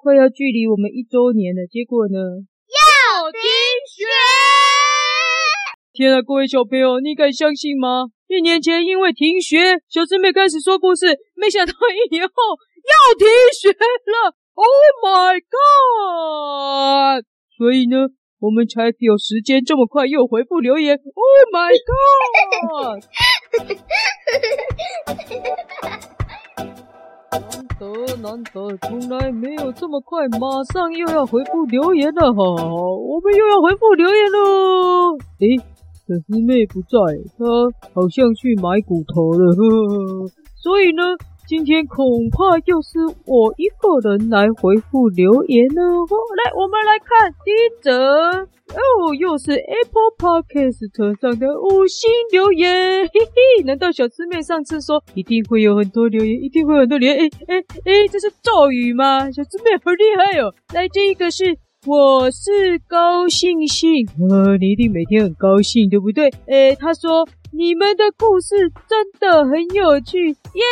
快要距离我们一周年了，结果呢？要停学！天啊，各位小朋友，你敢相信吗？一年前因为停学，小师妹开始说故事，没想到一年后要停学了。Oh my god！所以呢，我们才有时间这么快又回复留言。Oh my god！难得难得，从来没有这么快，马上又要回复留言了哈！我们又要回复留言喽。诶，小师妹不在，她好像去买骨头了，呵呵，所以呢。今天恐怕又是我一个人来回复留言了。哦，来，我们来看第一则哦，又是 Apple Podcast 上的五星留言。嘿嘿，难道小师妹上次说一定会有很多留言，一定会有很多留言？哎哎哎，这是咒语吗？小师妹好厉害哦！来，这一个是我是高兴兴，呃，你一定每天很高兴，对不对？哎，他说。你们的故事真的很有趣，耶！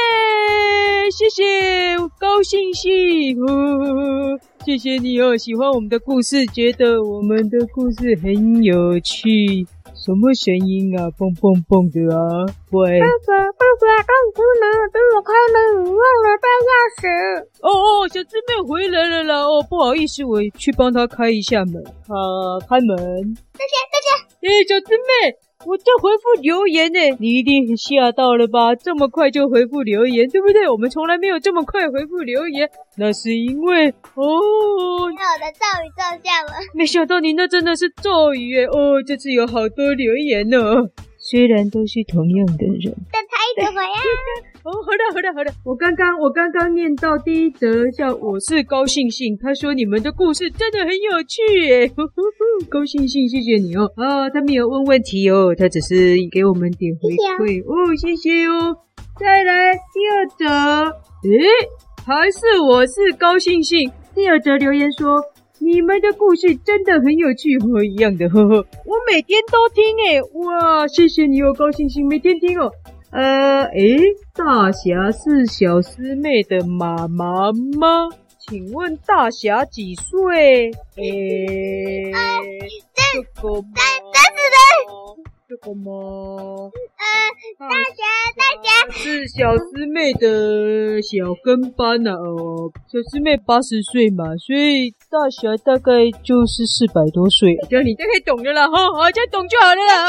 谢谢，高兴兴，呵呵，谢谢你哦，喜欢我们的故事，觉得我们的故事很有趣。什么声音啊？蹦蹦蹦的啊！喂，爸爸，爸爸，刚出门帮我开门，忘了带钥匙。哦哦，小师妹回来了啦！哦，不好意思，我去帮她开一下门。好，开门。大家，大家，诶，小师妹。我在回复留言呢，你一定吓到了吧？这么快就回复留言，对不对？我们从来没有这么快回复留言，那是因为哦，因为我的咒语奏效了。没想到你那真的是咒语耶！哦，这次有好多留言呢，虽然都是同样的人。怎么呀？哦，好的，好的，好的。我刚刚，我刚刚念到第一则，叫我是高兴兴。他说你们的故事真的很有趣耶，呵呵呵，高兴兴，谢谢你哦。啊，他没有问问题哦，他只是给我们点回馈哦，谢谢哦。再来第二则，诶，还是我是高兴兴。第二则留言说你们的故事真的很有趣，和一样的，呵呵。我每天都听诶，哇，谢谢你哦，高兴兴，每天听哦。呃，诶，大侠是小师妹的妈妈吗？请问大侠几岁？诶，这个吗？这个吗？呃，大侠，大侠是小师妹的小跟班呢。哦，小师妹八十岁嘛，所以大侠大概就是四百多岁。这样你大概懂了啦，哈，好，这样懂就好了啦。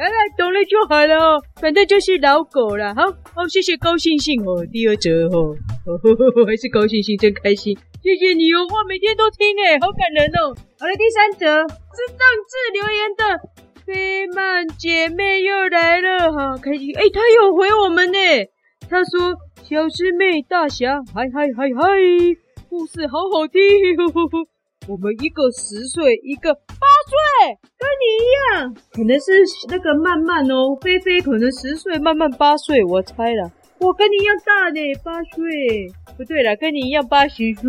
哎。懂了就好了哦，反正就是老狗了。好，好，谢谢高兴兴哦。第二则哦，还是高兴兴真开心，谢谢你哦。哇，每天都听诶，好感人哦。好了，第三则是上次留言的飞曼姐妹又来了，哈，开心。诶，她有回我们呢。她说：“小师妹大侠，嗨嗨嗨嗨，故事好好听。呵呵呵”我们一个十岁，一个八岁，跟你一样，可能是那个曼曼哦，菲菲可能十岁，曼曼八岁，我猜了，我跟你一样大呢，八岁，不对了，跟你一样八十岁。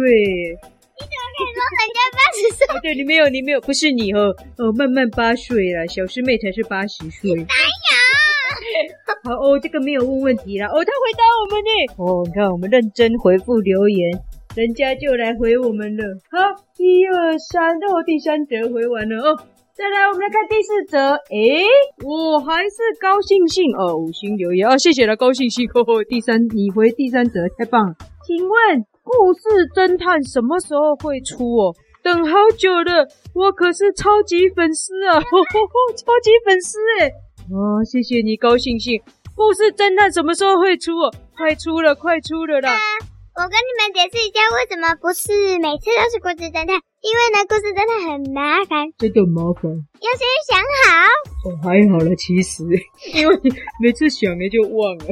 你怎么可以说人家八十岁？不，对，你没有，你没有，不是你哦，哦，曼曼八岁了，小师妹才是八十岁。哪有？好哦，这个没有问问题了，哦，他回答我们呢，哦，你看我们认真回复留言。人家就来回我们了，好，一二三，哦，第三折回完了哦，再来我们来看第四折，诶，我还是高兴兴哦，五星留言。啊，谢谢了高兴兴，呵呵，第三你回第三折太棒了，请问故事侦探什么时候会出哦？等好久了，我可是超级粉丝啊，呵呵呵，超级粉丝诶，哦，谢谢你高兴兴，故事侦探什么时候会出哦？快出了，快出了啦！我跟你们解释一下，为什么不是每次都是故事侦探？因为呢，故事侦探很麻烦，真的麻烦。要先想好。哦，还好了，其实，因为每次想了就忘了，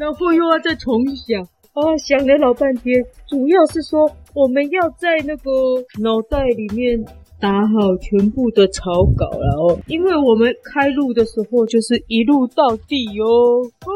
然后又要再重想，啊，想了老半天。主要是说，我们要在那个脑袋里面打好全部的草稿了哦，因为我们开录的时候就是一路到底哦。哦。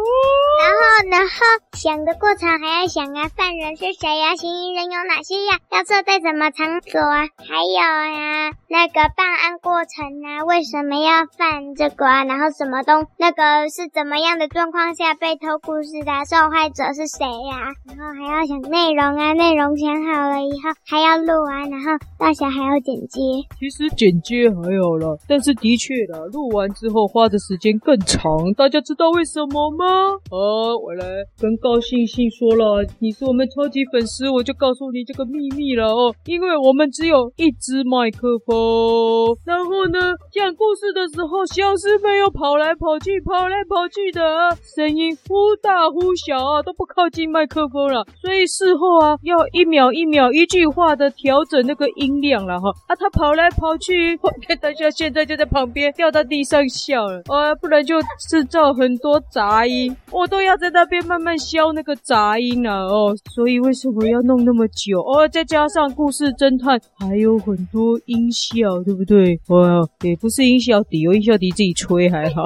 然后，想的过程还要想啊，犯人是谁呀、啊？嫌疑人有哪些呀、要设在什么场所啊？还有、啊，那个办案过程啊，为什么要犯这个啊？然后什么东，那个是怎么样的状况下被偷故事的？受害者是谁呀、然后还要想内容啊，内容想好了以后还要录啊，然后到时候还要剪接。其实剪接还好了，但是的确啦，录完之后花的时间更长。大家知道为什么吗？好，我来跟高兴兴说了，你是我们超级粉丝，我就告诉你这个秘密了哦。因为我们只有一支麦克风，然后呢，讲故事的时候，小师妹又跑来跑去，跑来跑去的，声音忽大忽小啊，都不靠近麦克风了。所以事后啊，要一秒一秒一句话的调整那个音量了哈。啊，他跑来跑去，我看大家现在就在旁边掉到地上笑了，啊，不然就制造很多杂音，我都要在那边慢慢消那个杂音了哦。所以为什么要弄那么久？哦，再加上故事侦探还有很多音效，对不对？哇，也不是音效笛，有音效笛自己吹还好。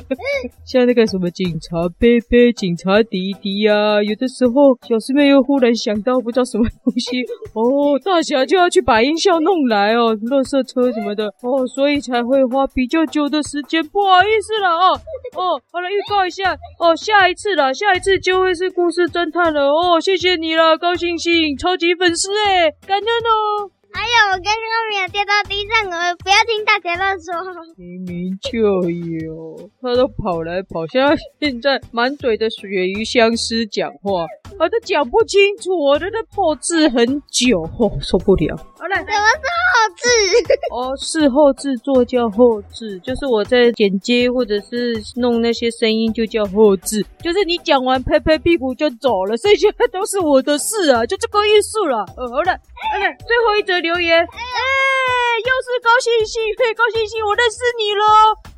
像那个什么警察贝贝、警察迪迪啊，有的时候小师妹又忽然想到不知道什么东西，哦，大侠就要去把音效弄来哦，垃圾车什么的哦，所以才会花比较久的时间。不好意思了哦。哦，好了，预告一下哦，下一次下一次就会是故事侦探了哦，谢谢你了，高星星，超级粉丝哎，感恩哦。还有，我刚刚没有掉到地上，我不要听大家乱说。明明就有，他都跑来跑去，像现在满嘴的鳕鱼相思讲话，他都讲不清楚，我在这后制很久，哦，受不了。好了，怎么是后置？哦，事后制作叫后置，就是我在剪接或者是弄那些声音就叫后置，就是你讲完拍拍屁股就走了，剩下都是我的事啊，就这个意思了。呃，好了，好了，最后一则留言，哎，又是高兴兴，嘿，高兴兴，我认识你了。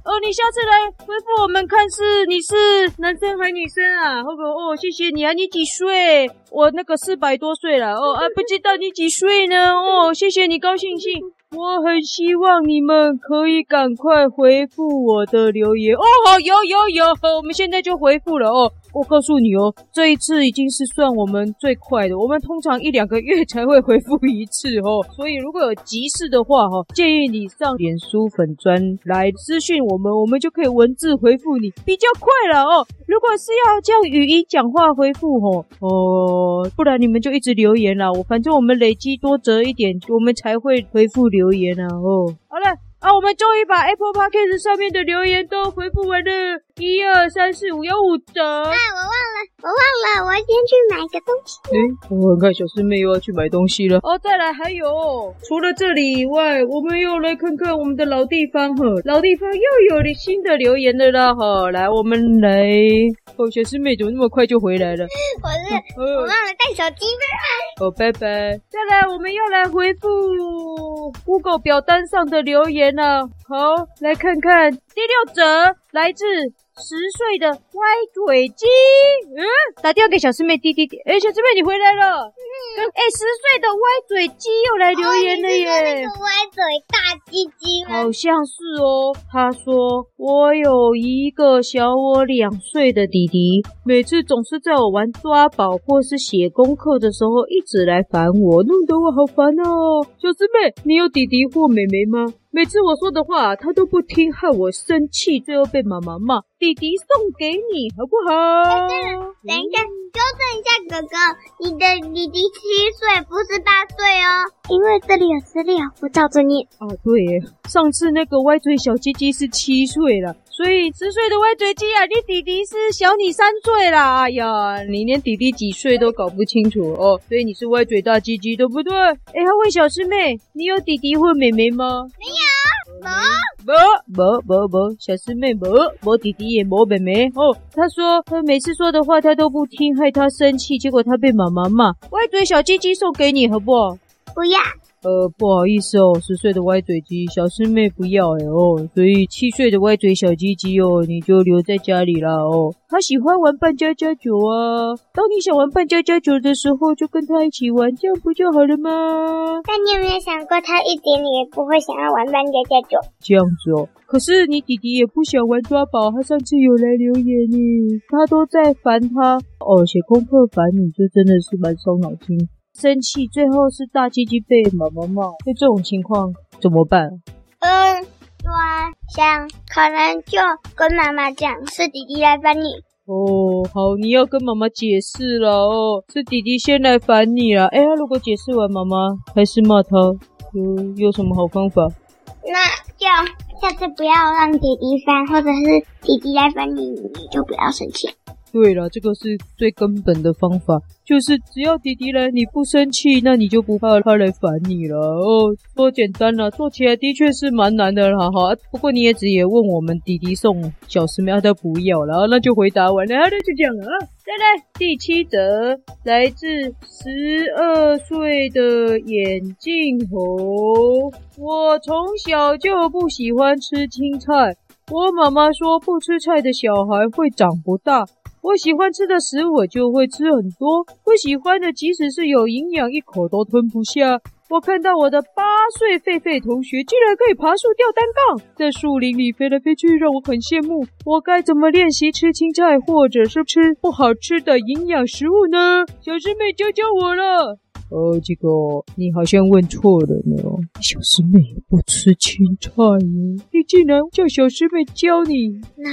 哦，你下次来回复我们看是你是男生还女生啊？好不？哦，谢谢你啊，你几岁？我那个四百多岁了哦，啊，不知道你几岁呢？哦，谢谢你，高兴兴。我很希望你们可以赶快回复我的留言哦。有有有，我们现在就回复了哦。我告诉你哦，这一次已经是算我们最快的，我们通常一两个月才会回复一次哦。所以如果有急事的话哈，建议你上脸书粉砖来私讯我们，我们就可以文字回复你，比较快了哦。如果是要这样语音讲话回复哦，哦，不然你们就一直留言啦。我反正我们累积多折一点，我们才会回复留。留言啊！哦，好了啊，我们终于把 Apple Podcast 上面的留言都回复完了，一二三四五，有五折。哎，我忘了，我忘了，我先去买个东西。哎，我很看小师妹又要去买东西了。哦，再来，还有，除了这里以外，我们又来看看我们的老地方哈，老地方又有了新的留言了啦哈。来，我们来。哦，小师妹怎么那么快就回来了？我是，哦、我忘了带手机，拜拜。哦，拜拜。再来，我们又来回复 Google 表单上的留言了。好，来看看第六则，来自。十岁的歪嘴鸡，嗯，打电话给小师妹滴滴滴，哎、欸，小师妹你回来了，嗯，哎、欸，十岁的歪嘴鸡又来留言了耶，哦、那个歪嘴大鸡鸡吗？好像是哦，他说我有一个小我两岁的弟弟，每次总是在我玩抓宝或是写功课的时候一直来烦我，弄得我好烦哦。小师妹，你有弟弟或妹妹吗？每次我说的话，他都不听，害我生气，最后被妈妈骂。弟弟送给你，好不好？等一下，等一下，纠正一下哥哥，你的弟弟七岁，不是八岁哦。因为这里有资料，我照着念。啊，对，上次那个歪嘴小鸡鸡是七岁了，所以十岁的歪嘴鸡啊，你弟弟是小你三岁啦。哎呀，你连弟弟几岁都搞不清楚哦，所以你是歪嘴大鸡鸡，对不对？哎，他问小师妹，你有弟弟或妹妹吗？没有。毛毛毛毛毛，小师妹毛毛弟弟也没妹妹哦。他说他每次说的话他都不听，害他生气，结果他被妈妈骂。歪嘴小鸡鸡送给你好不好？不要。呃，不好意思哦，十岁的歪嘴鸡小师妹不要哎哦，所以七岁的歪嘴小鸡鸡哦，你就留在家里啦哦。他喜欢玩扮家家酒啊，当你想玩扮家家酒的时候，就跟他一起玩，这样不就好了吗？但你有没有想过，他一点也不会想要玩扮家家酒？这样子哦，可是你弟弟也不想玩抓宝，他上次有来留言呢，他都在烦他哦，写功课烦你就真的是蛮伤脑筋。生气，最后是大鸡鸡被妈妈骂。那这种情况怎么办？嗯，我想可能就跟妈妈讲，是弟弟来烦你。哦，好，你要跟妈妈解释了哦，是弟弟先来烦你了。哎，如果解释完，妈妈还是骂他，有有什么好方法？那就下次不要让弟弟烦，或者是弟弟来烦你，你就不要生气。对了，这个是最根本的方法，就是只要弟弟来，你不生气，那你就不怕他来烦你了哦。多简单了，做起来的确是蛮难的哈。哈，不过你也只也问我们弟弟送小师妹，他不要了，那就回答完了，那就这样了啊。再来第七则，来自十二岁的眼镜猴，我从小就不喜欢吃青菜，我妈妈说不吃菜的小孩会长不大。我喜欢吃的食物，我就会吃很多；不喜欢的，即使是有营养，一口都吞不下。我看到我的八岁狒狒同学竟然可以爬树、吊单杠，在树林里飞来飞去，让我很羡慕。我该怎么练习吃青菜，或者是吃不好吃的营养食物呢？小师妹教教我了。呃，这个你好像问错了呢。小师妹不吃青菜哦，你竟然叫小师妹教你？哪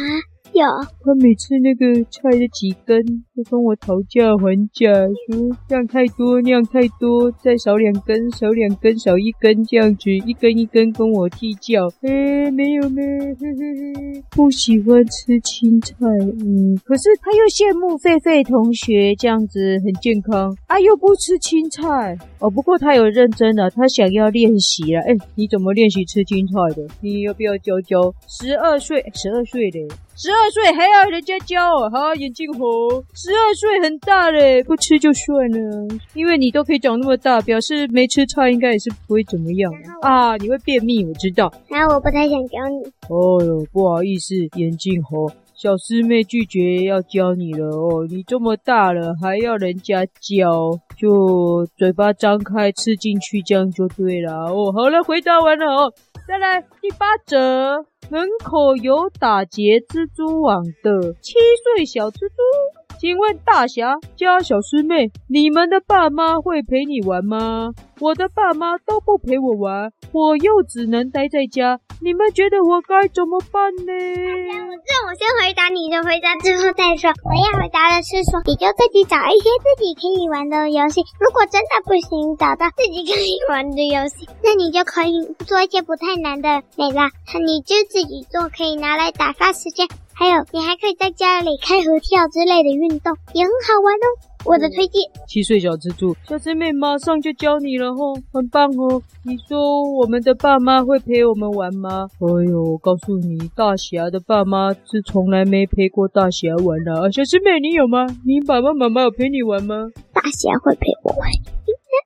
有？他每次那个菜的几根都跟我讨价还价，说这样太多，那样太多，再少两根，少两根，少一根，这样子一根一根跟我计较。哎，没有没有，嘿嘿嘿，不喜欢吃青菜，嗯，可是他又羡慕狒狒同学这样子很健康，啊，又不吃青菜。哦，不过他有认真的，他想要练习了。哎，你怎么练习吃青菜的？你要不要教教？十二岁，十二岁的。十二岁还要人家教哦，哈，眼镜猴，十二岁很大嘞，不吃就算了，因为你都可以长那么大，表示没吃菜应该也是不会怎么样啊。你会便秘，我知道。那我不太想教你。哦哟，不好意思，眼镜猴，小师妹拒绝要教你了哦。你这么大了，还要人家教，就嘴巴张开吃进去，这样就对了哦。好了，回答完了哦，再来第八折。门口有打结蜘蛛网的七岁小蜘蛛。请问大侠加小师妹，你们的爸妈会陪你玩吗？我的爸妈都不陪我玩，我又只能待在家。你们觉得我该怎么办呢？这我先回答你的回答，之后再说。我要回答的是说，你就自己找一些自己可以玩的游戏。如果真的不行，找到自己可以玩的游戏，那你就可以做一些不太难的美啦。你就自己做，可以拿来打发时间。还有，你还可以在家里开合跳之类的运动，也很好玩哦。我的推荐，七岁小蜘蛛，小师妹马上就教你了吼，很棒哦。你说我们的爸妈会陪我们玩吗？哎呦，我告诉你，大侠的爸妈是从来没陪过大侠玩的啊。小师妹，你有吗？你爸爸妈妈有陪你玩吗？大侠会陪我玩。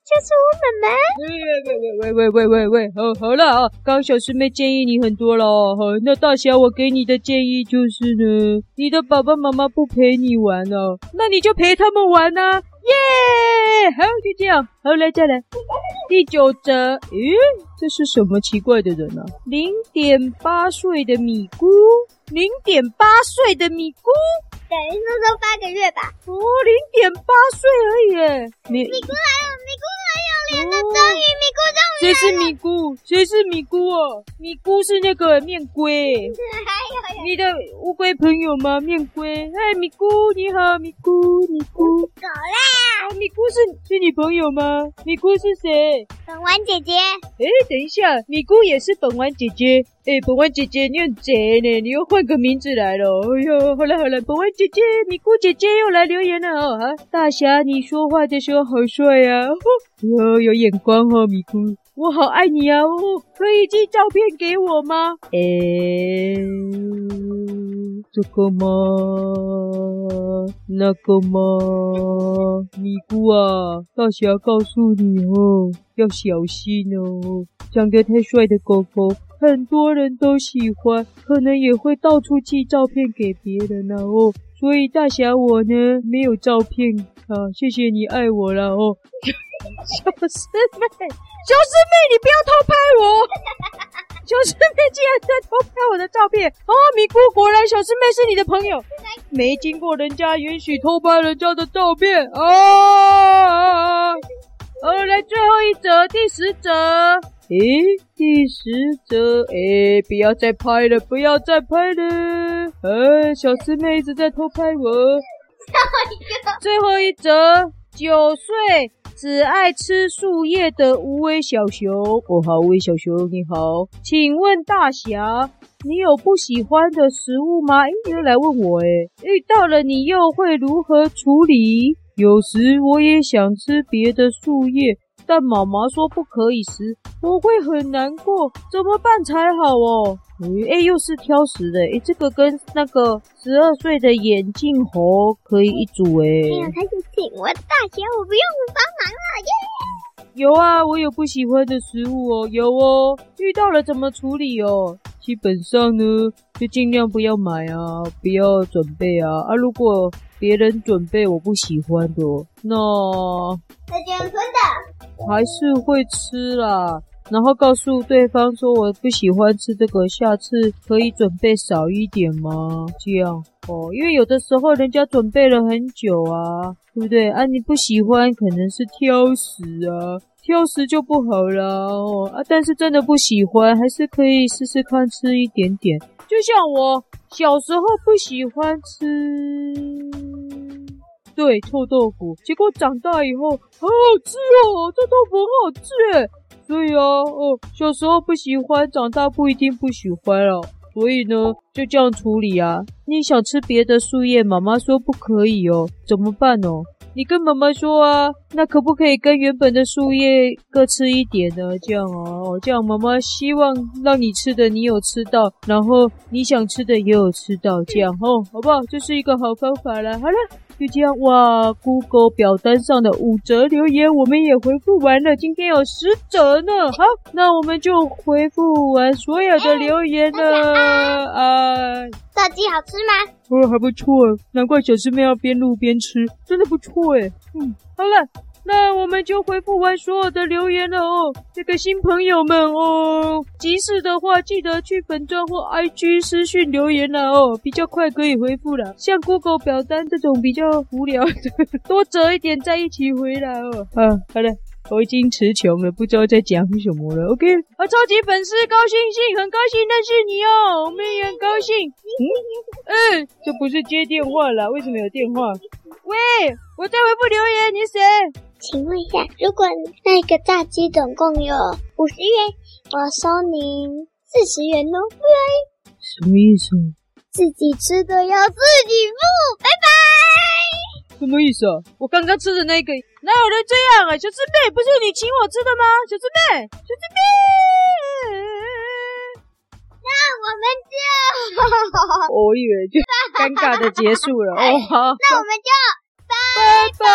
就是我妈妈。喂喂喂喂喂喂喂，好，好了啊！刚刚小师妹建议你很多了，好，那大侠我给你的建议就是呢，你的爸爸妈妈不陪你玩了，那你就陪他们玩呐，耶！好，就这样，好，来再来。第九则，咦，这是什么奇怪的人啊？零点八岁的米姑，零点八岁的米姑。等于说说八个月吧。哦，零点八岁而已耶。米米姑还有米姑终于米姑终于。谁是米姑？谁是米姑哦？米姑是那个面龟。还 有你的乌龟朋友吗？面龟。嗨，米姑你好，米姑米姑。走啦。米姑是是你朋友吗？米姑是谁？本丸姐姐。哎，等一下，米姑也是本丸姐姐。哎，本丸姐姐，你很贼呢，你又换个名字来了。哎呦，好了好了，本丸姐姐，米姑姐姐又来留言了哦。啊，大侠，你说话的时候好帅呀，啊，哦，有眼光哦，米姑，我好爱你啊。哦，可以寄照片给我吗？哎，这个吗？那个吗？米姑啊，大侠告诉你哦，要小心哦。长得太帅的狗狗，很多人都喜欢，可能也会到处寄照片给别人呢哦。所以大侠我呢，没有照片啊，谢谢你爱我了哦。小师妹，小师妹，你不要偷拍我。小师妹竟然在偷拍我的照片！哦，米姑，果然小师妹是你的朋友，没经过人家允许偷拍人家的照片啊！哦，哦，来最后一则，第十则。诶，第十则，诶，不要再拍了，不要再拍了！呃，小师妹一直在偷拍我。最后一则，九岁。只爱吃树叶的无尾小熊，哦好，无尾小熊你好，请问大侠，你有不喜欢的食物吗？诶，又来问我诶，遇到了你又会如何处理？有时我也想吃别的树叶。但妈妈说不可以吃，我会很难过，怎么办才好哦？哎，又是挑食的，哎，这个跟那个十二岁的眼镜猴可以一组哎。没有，他就请我大侠，我不用帮忙了耶。有啊，我有不喜欢的食物哦，有哦，遇到了怎么处理哦？基本上呢，就尽量不要买啊，不要准备啊啊！如果别人准备我不喜欢的，那那就吞的。还是会吃啦，然后告诉对方说我不喜欢吃这个，下次可以准备少一点吗？这样哦，因为有的时候人家准备了很久啊，对不对？啊，你不喜欢可能是挑食啊，挑食就不好啦哦啊，但是真的不喜欢，还是可以试试看吃一点点。就像我小时候不喜欢吃。对，臭豆腐，结果长大以后好好吃哦，这豆腐很好吃耶。所以啊，哦，小时候不喜欢，长大不一定不喜欢了。所以呢，就这样处理啊。你想吃别的树叶，妈妈说不可以哦，怎么办哦？你跟妈妈说啊，那可不可以跟原本的树叶各吃一点呢？这样哦，这样妈妈希望让你吃的你有吃到，然后你想吃的也有吃到，这样哦，好不好？这是一个好方法了。好了。就这样哇，Google 表单上的五折留言我们也回复完了，今天有十折呢。好，那我们就回复完所有的留言了。啊，炸鸡好吃吗？哦，还不错，难怪小师妹要边录边吃，真的不错哎。嗯，好了。那我们就回复完所有的留言了哦，这个新朋友们哦，急事的话记得去粉专或 IG 私讯留言了哦，比较快可以回复了。像 Google 表单这种比较无聊，多折一点再一起回来哦。啊，好了，我已经词穷了，不知道在讲什么了。OK，啊，超级粉丝高兴信，很高兴认识你哦，我们也很高兴。嗯，嗯，这不是接电话啦，为什么有电话？喂，我在回复留言，你谁？请问一下，如果那个炸鸡总共有五十元，我收您四十元哦。对，什么意思？自己吃的要自己付，拜拜。什么意思啊？我刚刚吃的那个，哪有人这样啊？小师妹，不是你请我吃的吗？小师妹，小师妹。那我们就，我以为就尴尬的结束了。哦，好，那我们就 Goodbye!